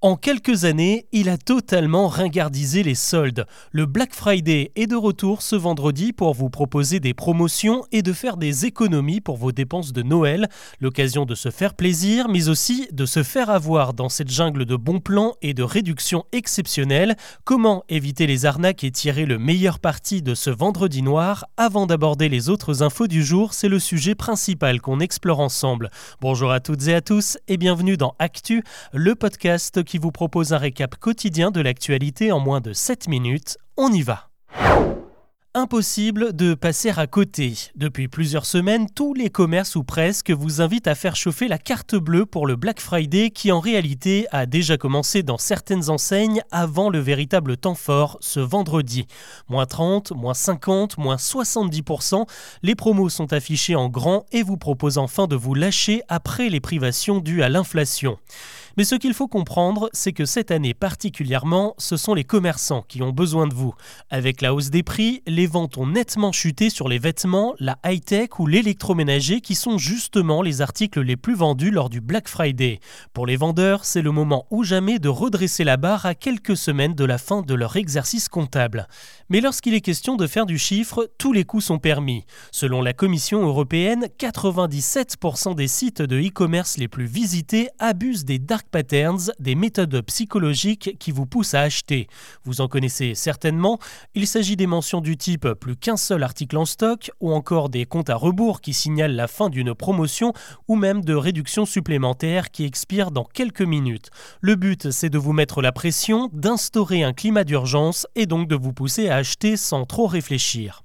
En quelques années, il a totalement ringardisé les soldes. Le Black Friday est de retour ce vendredi pour vous proposer des promotions et de faire des économies pour vos dépenses de Noël, l'occasion de se faire plaisir, mais aussi de se faire avoir dans cette jungle de bons plans et de réductions exceptionnelles. Comment éviter les arnaques et tirer le meilleur parti de ce vendredi noir? Avant d'aborder les autres infos du jour, c'est le sujet principal qu'on explore ensemble. Bonjour à toutes et à tous et bienvenue dans Actu, le podcast qui vous propose un récap quotidien de l'actualité en moins de 7 minutes. On y va Impossible de passer à côté. Depuis plusieurs semaines, tous les commerces ou presque vous invitent à faire chauffer la carte bleue pour le Black Friday qui en réalité a déjà commencé dans certaines enseignes avant le véritable temps fort ce vendredi. Moins 30, moins 50, moins 70%, les promos sont affichés en grand et vous proposent enfin de vous lâcher après les privations dues à l'inflation. Mais ce qu'il faut comprendre, c'est que cette année particulièrement, ce sont les commerçants qui ont besoin de vous. Avec la hausse des prix, les ventes ont nettement chuté sur les vêtements, la high-tech ou l'électroménager qui sont justement les articles les plus vendus lors du Black Friday. Pour les vendeurs, c'est le moment ou jamais de redresser la barre à quelques semaines de la fin de leur exercice comptable. Mais lorsqu'il est question de faire du chiffre, tous les coups sont permis. Selon la Commission européenne, 97% des sites de e-commerce les plus visités abusent des dark patterns, des méthodes psychologiques qui vous poussent à acheter. Vous en connaissez certainement. Il s'agit des mentions du type plus qu'un seul article en stock ou encore des comptes à rebours qui signalent la fin d'une promotion ou même de réductions supplémentaires qui expirent dans quelques minutes. Le but, c'est de vous mettre la pression, d'instaurer un climat d'urgence et donc de vous pousser à acheter sans trop réfléchir.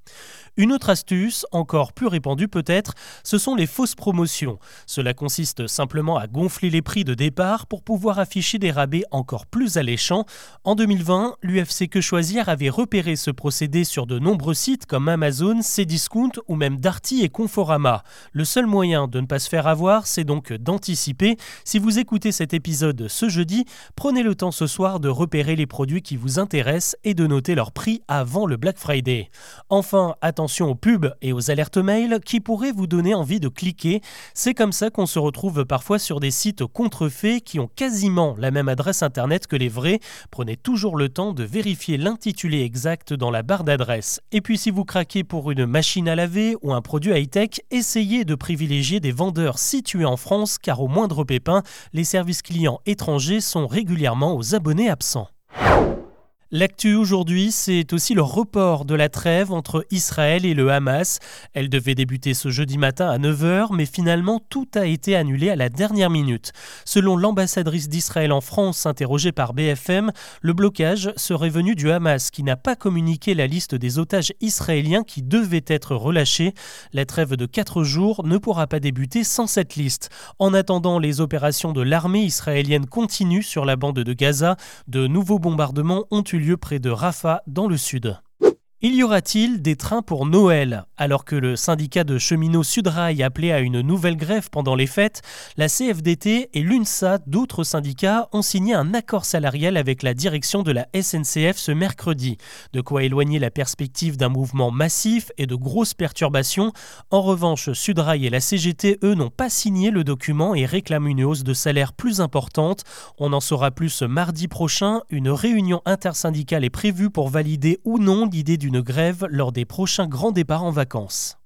Une autre astuce, encore plus répandue peut-être, ce sont les fausses promotions. Cela consiste simplement à gonfler les prix de départ pour pouvoir afficher des rabais encore plus alléchants. En 2020, l'UFC Que Choisir avait repéré ce procédé sur de nombreux sites comme Amazon, Cdiscount ou même Darty et Conforama. Le seul moyen de ne pas se faire avoir, c'est donc d'anticiper. Si vous écoutez cet épisode ce jeudi, prenez le temps ce soir de repérer les produits qui vous intéressent et de noter leur prix avant le Black Friday. Enfin, attention attention aux pubs et aux alertes mail qui pourraient vous donner envie de cliquer. C'est comme ça qu'on se retrouve parfois sur des sites contrefaits qui ont quasiment la même adresse internet que les vrais. Prenez toujours le temps de vérifier l'intitulé exact dans la barre d'adresse. Et puis si vous craquez pour une machine à laver ou un produit high-tech, essayez de privilégier des vendeurs situés en France car au moindre pépin, les services clients étrangers sont régulièrement aux abonnés absents. L'actu aujourd'hui, c'est aussi le report de la trêve entre Israël et le Hamas. Elle devait débuter ce jeudi matin à 9h, mais finalement tout a été annulé à la dernière minute. Selon l'ambassadrice d'Israël en France interrogée par BFM, le blocage serait venu du Hamas qui n'a pas communiqué la liste des otages israéliens qui devaient être relâchés. La trêve de 4 jours ne pourra pas débuter sans cette liste. En attendant, les opérations de l'armée israélienne continuent sur la bande de Gaza. De nouveaux bombardements ont eu lieu près de Rafah dans le sud. Il y aura-t-il des trains pour Noël? Alors que le syndicat de cheminots Sudrail appelait à une nouvelle grève pendant les fêtes, la CFDT et l'UNSA, d'autres syndicats, ont signé un accord salarial avec la direction de la SNCF ce mercredi. De quoi éloigner la perspective d'un mouvement massif et de grosses perturbations. En revanche, Sudrail et la CGT, eux, n'ont pas signé le document et réclament une hausse de salaire plus importante. On en saura plus mardi prochain. Une réunion intersyndicale est prévue pour valider ou non l'idée d'une grève lors des prochains grands départs en vacances.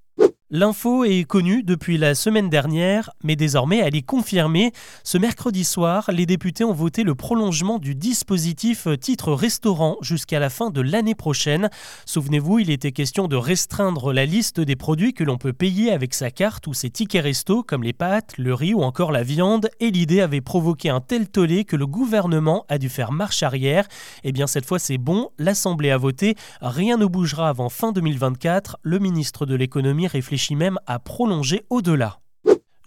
L'info est connue depuis la semaine dernière, mais désormais elle est confirmée. Ce mercredi soir, les députés ont voté le prolongement du dispositif titre restaurant jusqu'à la fin de l'année prochaine. Souvenez-vous, il était question de restreindre la liste des produits que l'on peut payer avec sa carte ou ses tickets resto, comme les pâtes, le riz ou encore la viande, et l'idée avait provoqué un tel tollé que le gouvernement a dû faire marche arrière. Eh bien cette fois c'est bon, l'Assemblée a voté, rien ne bougera avant fin 2024. Le ministre de l'économie réfléchit même à prolonger au-delà.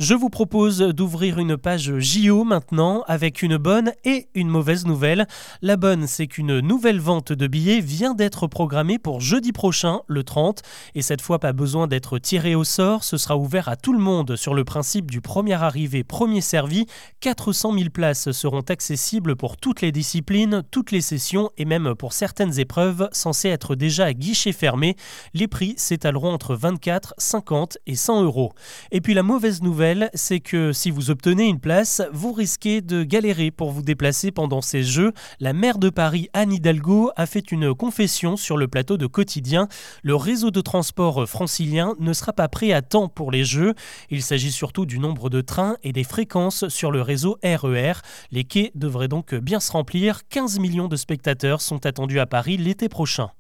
Je vous propose d'ouvrir une page JO maintenant avec une bonne et une mauvaise nouvelle. La bonne, c'est qu'une nouvelle vente de billets vient d'être programmée pour jeudi prochain, le 30, et cette fois pas besoin d'être tiré au sort, ce sera ouvert à tout le monde sur le principe du premier arrivé, premier servi. 400 000 places seront accessibles pour toutes les disciplines, toutes les sessions et même pour certaines épreuves censées être déjà à guichet fermé. Les prix s'étaleront entre 24, 50 et 100 euros. Et puis la mauvaise nouvelle, c'est que si vous obtenez une place, vous risquez de galérer pour vous déplacer pendant ces Jeux. La maire de Paris, Anne Hidalgo, a fait une confession sur le plateau de Quotidien. Le réseau de transport francilien ne sera pas prêt à temps pour les Jeux. Il s'agit surtout du nombre de trains et des fréquences sur le réseau RER. E les quais devraient donc bien se remplir. 15 millions de spectateurs sont attendus à Paris l'été prochain.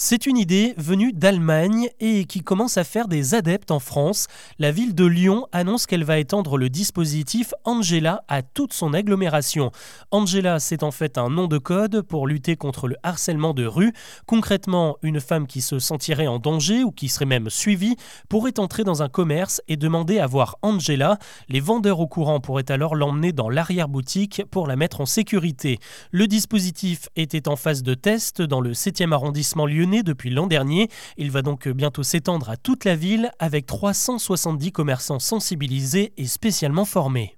C'est une idée venue d'Allemagne et qui commence à faire des adeptes en France. La ville de Lyon annonce qu'elle va étendre le dispositif Angela à toute son agglomération. Angela, c'est en fait un nom de code pour lutter contre le harcèlement de rue. Concrètement, une femme qui se sentirait en danger ou qui serait même suivie pourrait entrer dans un commerce et demander à voir Angela. Les vendeurs au courant pourraient alors l'emmener dans l'arrière-boutique pour la mettre en sécurité. Le dispositif était en phase de test dans le 7e arrondissement lyonnais depuis l'an dernier. Il va donc bientôt s'étendre à toute la ville avec 370 commerçants sensibilisés et spécialement formés.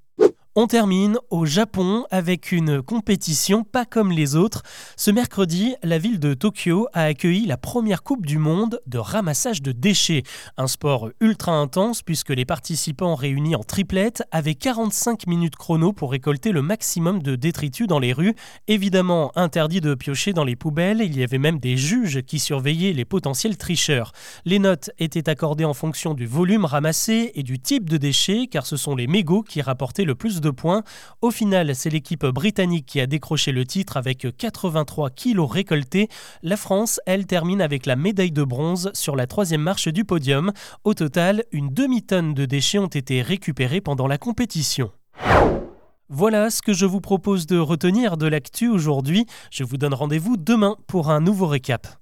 On termine au Japon avec une compétition pas comme les autres. Ce mercredi, la ville de Tokyo a accueilli la première Coupe du Monde de ramassage de déchets. Un sport ultra intense puisque les participants réunis en triplette avaient 45 minutes chrono pour récolter le maximum de détritus dans les rues. Évidemment, interdit de piocher dans les poubelles, il y avait même des juges qui surveillaient les potentiels tricheurs. Les notes étaient accordées en fonction du volume ramassé et du type de déchets car ce sont les mégots qui rapportaient le plus points. Au final, c'est l'équipe britannique qui a décroché le titre avec 83 kilos récoltés. La France, elle, termine avec la médaille de bronze sur la troisième marche du podium. Au total, une demi-tonne de déchets ont été récupérés pendant la compétition. Voilà ce que je vous propose de retenir de l'actu aujourd'hui. Je vous donne rendez-vous demain pour un nouveau récap.